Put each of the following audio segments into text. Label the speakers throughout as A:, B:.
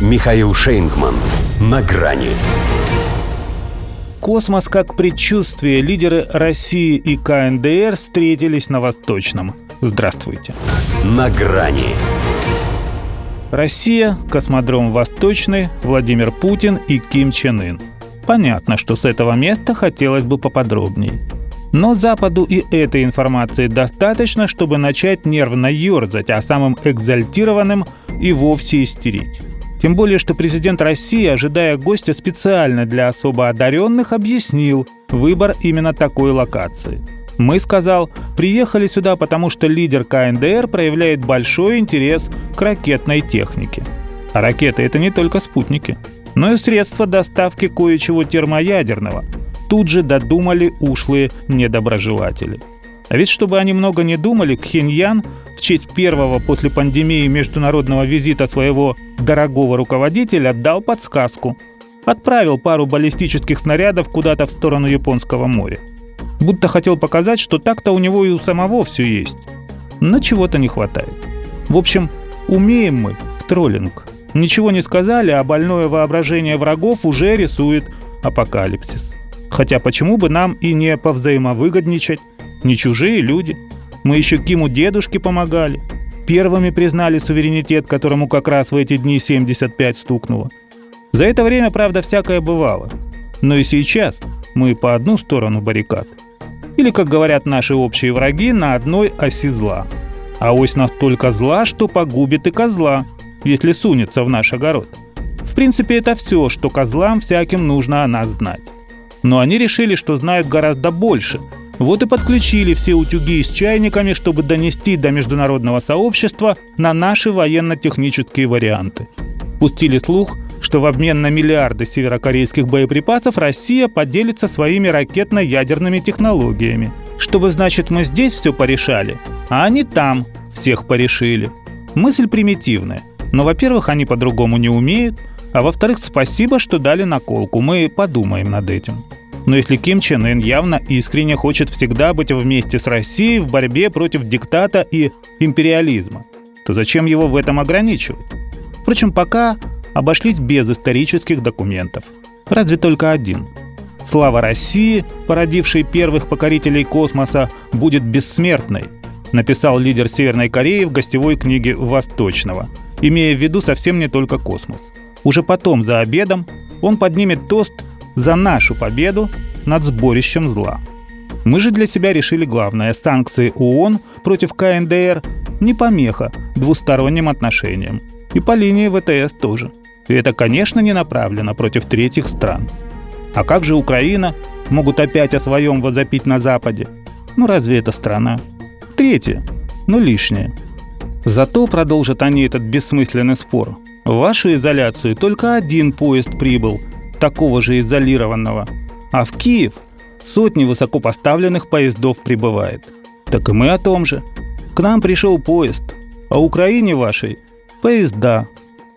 A: Михаил Шейнгман. На грани.
B: Космос как предчувствие. Лидеры России и КНДР встретились на Восточном. Здравствуйте.
A: На грани.
B: Россия, космодром Восточный, Владимир Путин и Ким Чен Ын. Понятно, что с этого места хотелось бы поподробнее. Но Западу и этой информации достаточно, чтобы начать нервно ерзать, а самым экзальтированным и вовсе истерить. Тем более, что президент России, ожидая гостя специально для особо одаренных, объяснил выбор именно такой локации. Мы, сказал, приехали сюда, потому что лидер КНДР проявляет большой интерес к ракетной технике. А ракеты — это не только спутники, но и средства доставки кое-чего термоядерного. Тут же додумали ушлые недоброжелатели. А ведь чтобы они много не думали, Кхеньян в честь первого после пандемии международного визита своего дорогого руководителя дал подсказку. Отправил пару баллистических снарядов куда-то в сторону Японского моря. Будто хотел показать, что так-то у него и у самого все есть. Но чего-то не хватает. В общем, умеем мы в троллинг. Ничего не сказали, а больное воображение врагов уже рисует апокалипсис. Хотя почему бы нам и не повзаимовыгодничать? Не чужие люди. Мы еще Киму дедушке помогали. Первыми признали суверенитет, которому как раз в эти дни 75 стукнуло. За это время, правда, всякое бывало. Но и сейчас мы по одну сторону баррикад. Или, как говорят наши общие враги, на одной оси зла. А ось настолько зла, что погубит и козла, если сунется в наш огород. В принципе, это все, что козлам всяким нужно о нас знать. Но они решили, что знают гораздо больше – вот и подключили все утюги с чайниками, чтобы донести до международного сообщества на наши военно-технические варианты. Пустили слух, что в обмен на миллиарды северокорейских боеприпасов Россия поделится своими ракетно-ядерными технологиями. Чтобы, значит, мы здесь все порешали, а они там всех порешили. Мысль примитивная. Но, во-первых, они по-другому не умеют, а во-вторых, спасибо, что дали наколку. Мы подумаем над этим. Но если Ким Чен Ын явно искренне хочет всегда быть вместе с Россией в борьбе против диктата и империализма, то зачем его в этом ограничивать? Впрочем, пока обошлись без исторических документов. Разве только один. Слава России, породившей первых покорителей космоса, будет бессмертной, написал лидер Северной Кореи в гостевой книге «Восточного», имея в виду совсем не только космос. Уже потом, за обедом, он поднимет тост за нашу победу над сборищем зла. Мы же для себя решили главное – санкции ООН против КНДР не помеха двусторонним отношениям. И по линии ВТС тоже. И это, конечно, не направлено против третьих стран. А как же Украина? Могут опять о своем возопить на Западе. Ну разве это страна? Третье, но лишнее. Зато продолжат они этот бессмысленный спор. В вашу изоляцию только один поезд прибыл – такого же изолированного. А в Киев сотни высокопоставленных поездов прибывает. Так и мы о том же. К нам пришел поезд, а Украине вашей – поезда.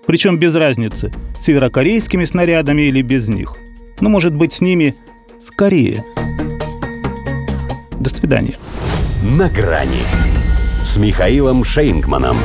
B: Причем без разницы, с северокорейскими снарядами или без них. Ну, может быть, с ними скорее. До свидания.
A: На грани с Михаилом Шейнгманом.